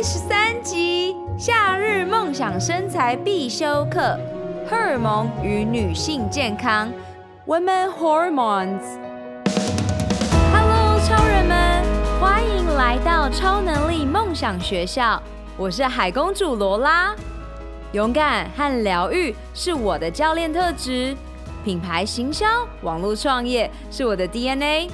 第十三集：夏日梦想身材必修课——荷尔蒙与女性健康 （Women Hormones）。Hello，超人们，欢迎来到超能力梦想学校。我是海公主罗拉。勇敢和疗愈是我的教练特质，品牌行销、网络创业是我的 DNA。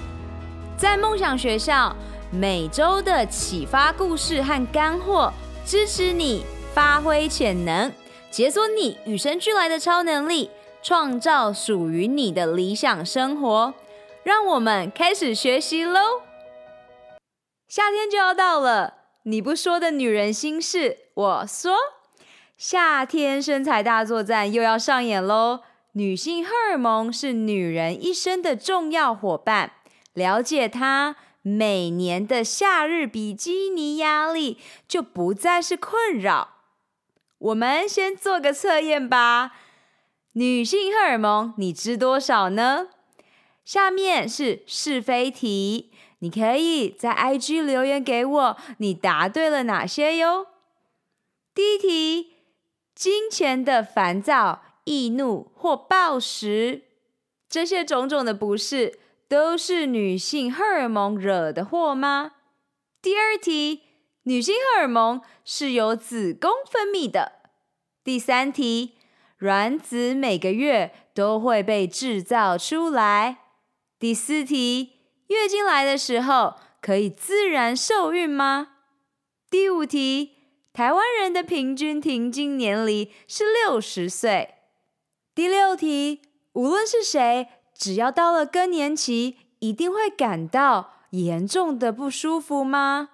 在梦想学校，每周的启发故事和干货，支持你发挥潜能，解锁你与生俱来的超能力，创造属于你的理想生活。让我们开始学习喽！夏天就要到了，你不说的女人心事，我说。夏天身材大作战又要上演喽！女性荷尔蒙是女人一生的重要伙伴，了解它，每年的夏日比基尼压力就不再是困扰。我们先做个测验吧。女性荷尔蒙你知多少呢？下面是是非题，你可以在 IG 留言给我，你答对了哪些哟？第一题。金钱的烦躁、易怒或暴食，这些种种的不适，都是女性荷尔蒙惹的祸吗？第二题，女性荷尔蒙是由子宫分泌的。第三题，卵子每个月都会被制造出来。第四题，月经来的时候可以自然受孕吗？第五题。台湾人的平均停经年龄是六十岁。第六题，无论是谁，只要到了更年期，一定会感到严重的不舒服吗？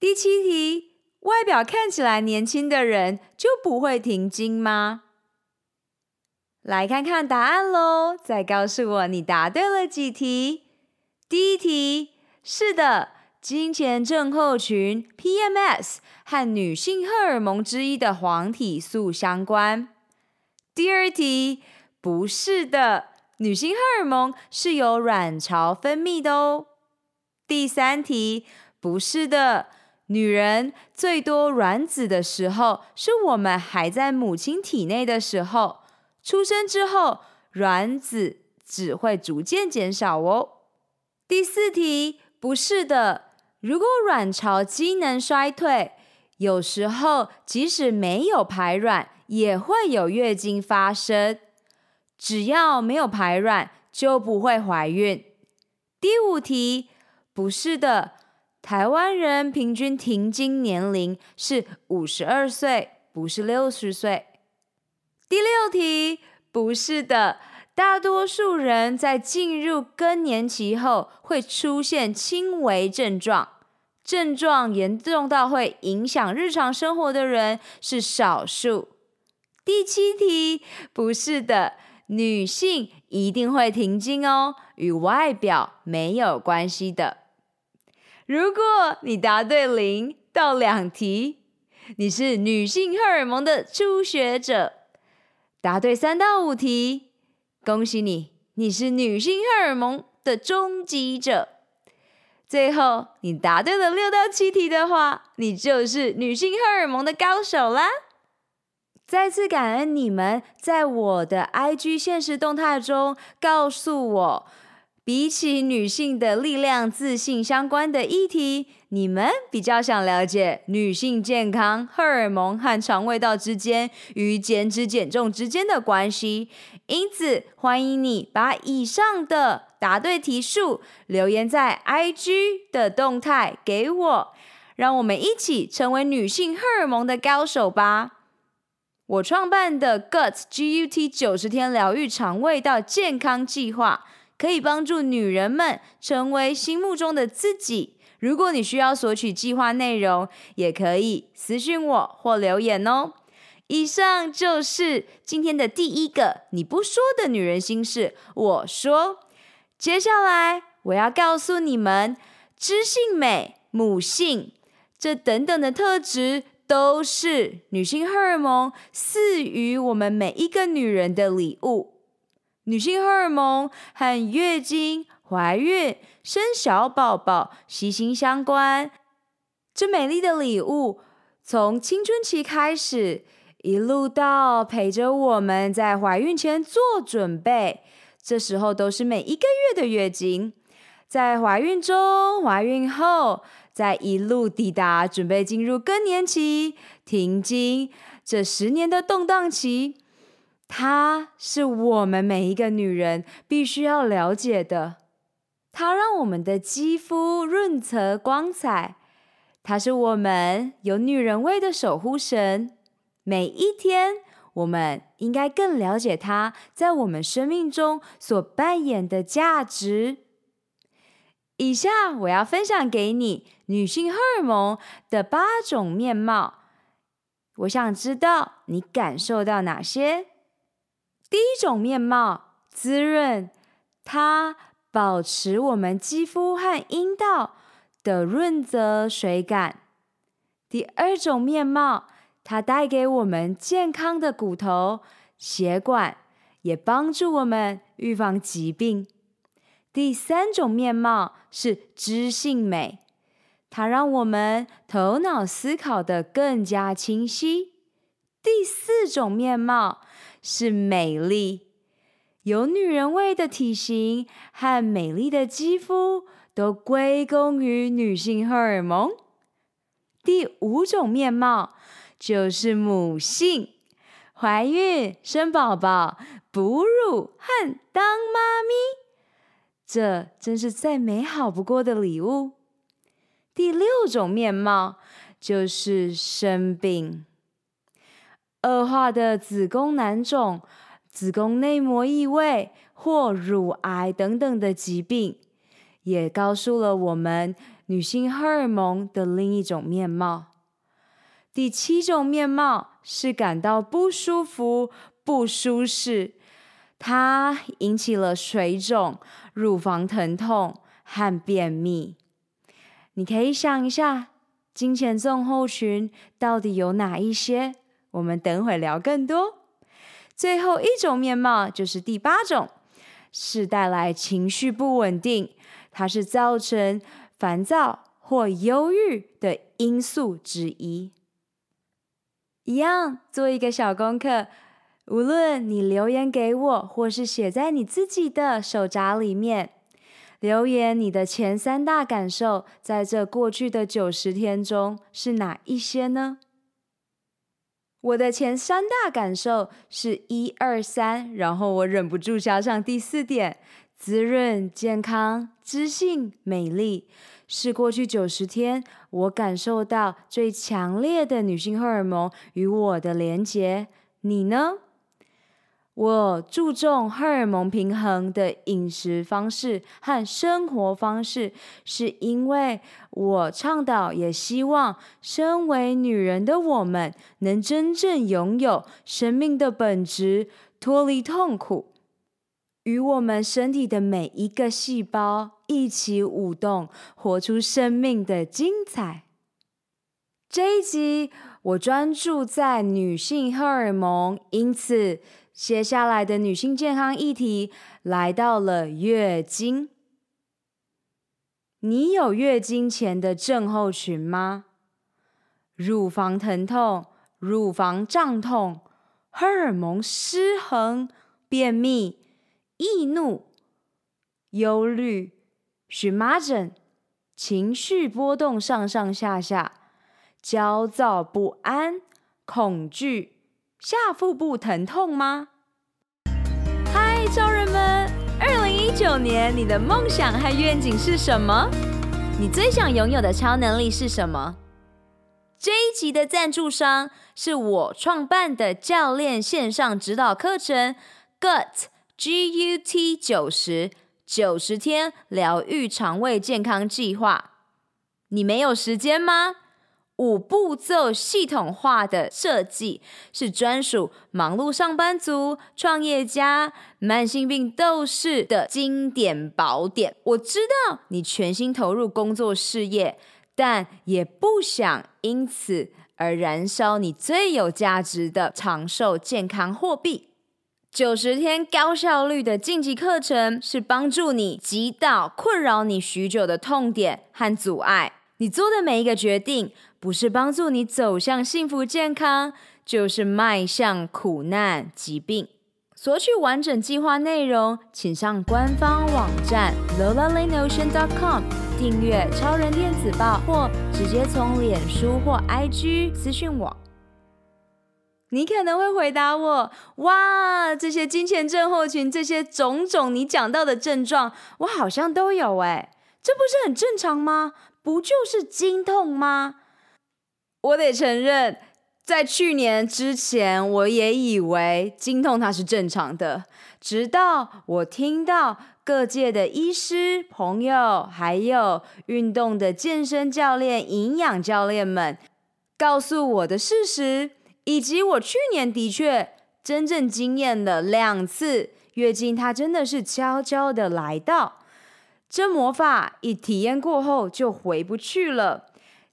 第七题，外表看起来年轻的人就不会停经吗？来看看答案喽，再告诉我你答对了几题。第一题，是的。经前症候群 （PMS） 和女性荷尔蒙之一的黄体素相关。第二题，不是的，女性荷尔蒙是由卵巢分泌的哦。第三题，不是的，女人最多卵子的时候是我们还在母亲体内的时候，出生之后卵子只会逐渐减少哦。第四题，不是的。如果卵巢机能衰退，有时候即使没有排卵，也会有月经发生。只要没有排卵，就不会怀孕。第五题，不是的，台湾人平均停经年龄是五十二岁，不是六十岁。第六题，不是的，大多数人在进入更年期后会出现轻微症状。症状严重到会影响日常生活的人是少数。第七题，不是的，女性一定会停经哦，与外表没有关系的。如果你答对零到两题，你是女性荷尔蒙的初学者；答对三到五题，恭喜你，你是女性荷尔蒙的终极者。最后，你答对了六到七题的话，你就是女性荷尔蒙的高手啦！再次感恩你们在我的 IG 限时动态中告诉我，比起女性的力量、自信相关的议题，你们比较想了解女性健康、荷尔蒙和肠胃道之间与减脂减重之间的关系。因此，欢迎你把以上的答对题数留言在 IG 的动态给我，让我们一起成为女性荷尔蒙的高手吧。我创办的 GUT GUT 九十天疗愈肠胃道健康计划，可以帮助女人们成为心目中的自己。如果你需要索取计划内容，也可以私讯我或留言哦。以上就是今天的第一个你不说的女人心事。我说，接下来我要告诉你们，知性美、母性这等等的特质，都是女性荷尔蒙赐予我们每一个女人的礼物。女性荷尔蒙和月经、怀孕、生小宝宝息息相关。这美丽的礼物。从青春期开始，一路到陪着我们在怀孕前做准备，这时候都是每一个月的月经。在怀孕中、怀孕后，在一路抵达准备进入更年期、停经这十年的动荡期，它是我们每一个女人必须要了解的。它让我们的肌肤润泽光彩，它是我们有女人味的守护神。每一天，我们应该更了解它在我们生命中所扮演的价值。以下我要分享给你女性荷尔蒙的八种面貌，我想知道你感受到哪些。第一种面貌，滋润，它保持我们肌肤和阴道的润泽水感。第二种面貌，它带给我们健康的骨头、血管，也帮助我们预防疾病。第三种面貌是知性美，它让我们头脑思考得更加清晰。第四种面貌是美丽，有女人味的体型和美丽的肌肤都归功于女性荷尔蒙。第五种面貌就是母性，怀孕、生宝宝、哺乳和当妈咪。这真是再美好不过的礼物。第六种面貌就是生病，恶化的子宫囊肿、子宫内膜异位或乳癌等等的疾病，也告诉了我们女性荷尔蒙的另一种面貌。第七种面貌是感到不舒服、不舒适。它引起了水肿、乳房疼痛和便秘。你可以想一下，经前症候群到底有哪一些？我们等会聊更多。最后一种面貌就是第八种，是带来情绪不稳定，它是造成烦躁或忧郁的因素之一。一样做一个小功课。无论你留言给我，或是写在你自己的手札里面，留言你的前三大感受，在这过去的九十天中是哪一些呢？我的前三大感受是一二三，然后我忍不住加上第四点：滋润、健康、知性、美丽，是过去九十天我感受到最强烈的女性荷尔蒙与我的连结。你呢？我注重荷尔蒙平衡的饮食方式和生活方式，是因为我倡导，也希望身为女人的我们能真正拥有生命的本质，脱离痛苦，与我们身体的每一个细胞一起舞动，活出生命的精彩。这一集我专注在女性荷尔蒙，因此。接下来的女性健康议题来到了月经。你有月经前的症候群吗？乳房疼痛、乳房胀痛、荷尔蒙失衡、便秘、易怒、忧虑、荨麻疹、情绪波动上上下下、焦躁不安、恐惧。下腹部疼痛吗？嗨，超人们！二零一九年，你的梦想和愿景是什么？你最想拥有的超能力是什么？这一集的赞助商是我创办的教练线上指导课程 GUT G U T 九十九十天疗愈肠胃健康计划。你没有时间吗？五步骤系统化的设计是专属忙碌上班族、创业家、慢性病斗士的经典宝典。我知道你全心投入工作事业，但也不想因此而燃烧你最有价值的长寿健康货币。九十天高效率的晋级课程是帮助你击倒困扰你许久的痛点和阻碍。你做的每一个决定。不是帮助你走向幸福健康，就是迈向苦难疾病。索取完整计划内容，请上官方网站 lolalienocean.com 订阅超人电子报，或直接从脸书或 IG 私讯我。你可能会回答我：“哇，这些金钱症候群，这些种种你讲到的症状，我好像都有哎，这不是很正常吗？不就是经痛吗？”我得承认，在去年之前，我也以为经痛它是正常的，直到我听到各界的医师朋友，还有运动的健身教练、营养教练们告诉我的事实。以及我去年的确真正经验了两次月经，它真的是悄悄的来到。这魔法一体验过后就回不去了。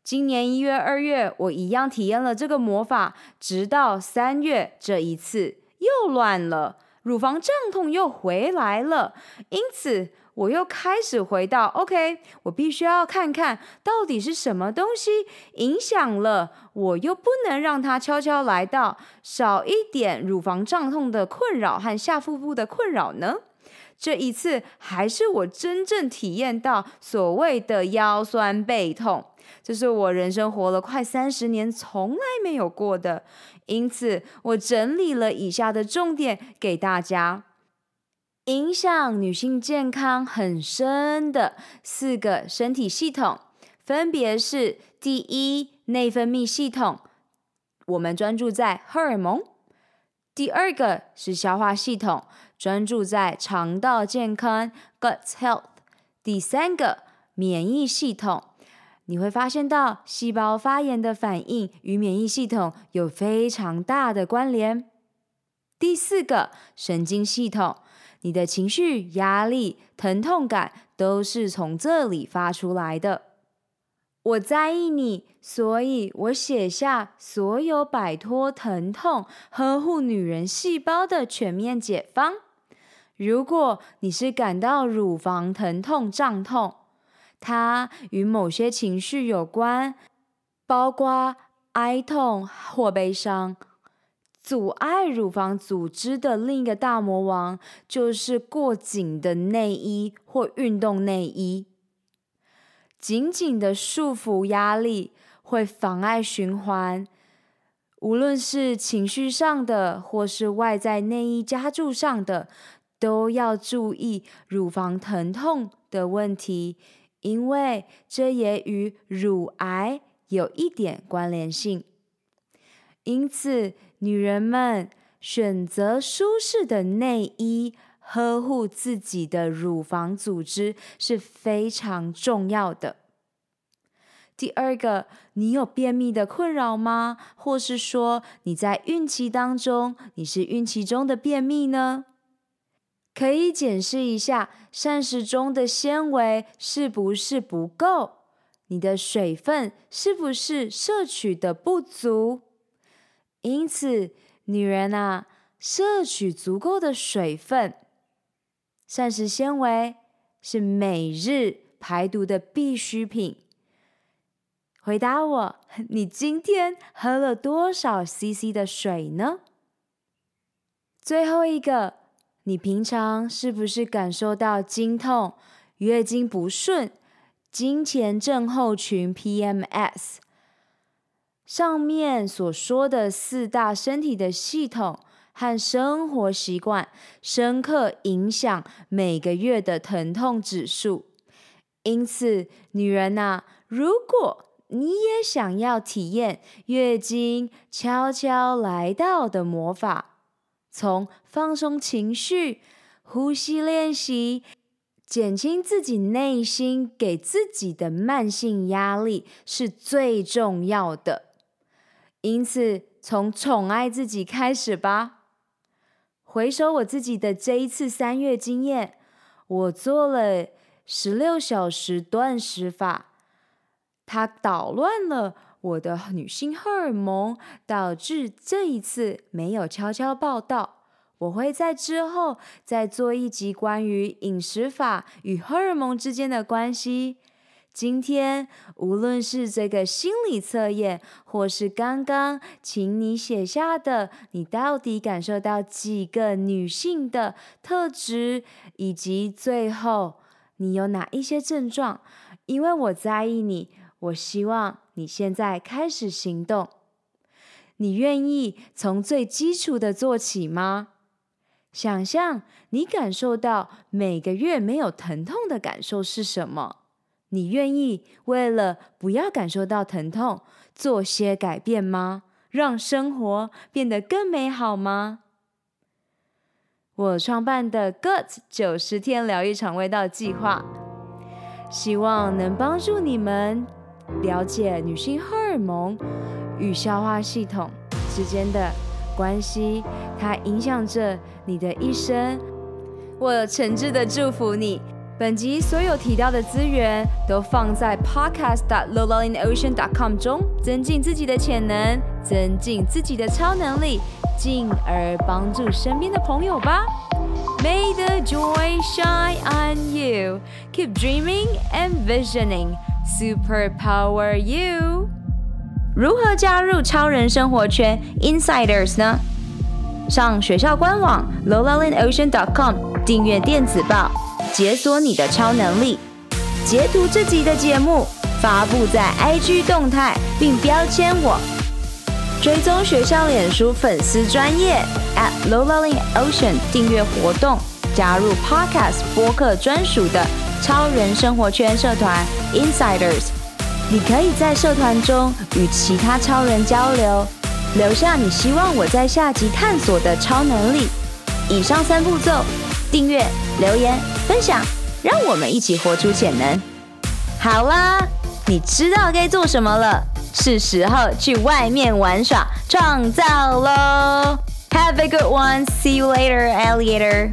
今年一月、二月，我一样体验了这个魔法，直到三月这一次又乱了，乳房胀痛又回来了，因此。我又开始回到 OK，我必须要看看到底是什么东西影响了，我又不能让它悄悄来到，少一点乳房胀痛的困扰和下腹部的困扰呢？这一次还是我真正体验到所谓的腰酸背痛，这是我人生活了快三十年从来没有过的，因此我整理了以下的重点给大家。影响女性健康很深的四个身体系统，分别是：第一，内分泌系统，我们专注在荷尔蒙；第二个是消化系统，专注在肠道健康 （gut health）；第三个，免疫系统，你会发现到细胞发炎的反应与免疫系统有非常大的关联；第四个，神经系统。你的情绪、压力、疼痛感都是从这里发出来的。我在意你，所以我写下所有摆脱疼痛、呵护女人细胞的全面解方。如果你是感到乳房疼痛、胀痛，它与某些情绪有关，包括哀痛或悲伤。阻碍乳房组织的另一个大魔王，就是过紧的内衣或运动内衣。紧紧的束缚压力会妨碍循环，无论是情绪上的，或是外在内衣加注上的，都要注意乳房疼痛的问题，因为这也与乳癌有一点关联性。因此，女人们选择舒适的内衣，呵护自己的乳房组织是非常重要的。第二个，你有便秘的困扰吗？或是说你在孕期当中，你是孕期中的便秘呢？可以检视一下膳食中的纤维是不是不够，你的水分是不是摄取的不足。因此，女人啊，摄取足够的水分，膳食纤维是每日排毒的必需品。回答我，你今天喝了多少 CC 的水呢？最后一个，你平常是不是感受到经痛、月经不顺、经前症候群 （PMS）？上面所说的四大身体的系统和生活习惯，深刻影响每个月的疼痛指数。因此，女人呐，如果你也想要体验月经悄悄来到的魔法，从放松情绪、呼吸练习，减轻自己内心给自己的慢性压力，是最重要的。因此，从宠爱自己开始吧。回首我自己的这一次三月经验，我做了十六小时断食法，它捣乱了我的女性荷尔蒙，导致这一次没有悄悄报道。我会在之后再做一集关于饮食法与荷尔蒙之间的关系。今天，无论是这个心理测验，或是刚刚请你写下的，你到底感受到几个女性的特质，以及最后你有哪一些症状？因为我在意你，我希望你现在开始行动。你愿意从最基础的做起吗？想象你感受到每个月没有疼痛的感受是什么？你愿意为了不要感受到疼痛，做些改变吗？让生活变得更美好吗？我创办的 Gut 九十天疗愈肠胃道计划，希望能帮助你们了解女性荷尔蒙与消化系统之间的关系，它影响着你的一生。我诚挚的祝福你。本集所有提到的资源都放在 podcast.lolaintheocean.com 中，增进自己的潜能，增进自己的超能力，进而帮助身边的朋友吧。May the joy shine on you. Keep dreaming and visioning. Superpower you. 如何加入超人生活圈 Insiders 呢？上学校官网 lolalinocean.com 订阅电子报。解锁你的超能力，截图这集的节目发布在 IG 动态，并标签我，追踪学校脸书粉丝专业 at lolalinocean 订阅活动，加入 Podcast 播客专属的超人生活圈社团 Insiders，你可以在社团中与其他超人交流，留下你希望我在下集探索的超能力。以上三步骤。订阅、留言、分享，让我们一起活出潜能。好啦，你知道该做什么了，是时候去外面玩耍、创造喽！Have a good one. See you later, alligator.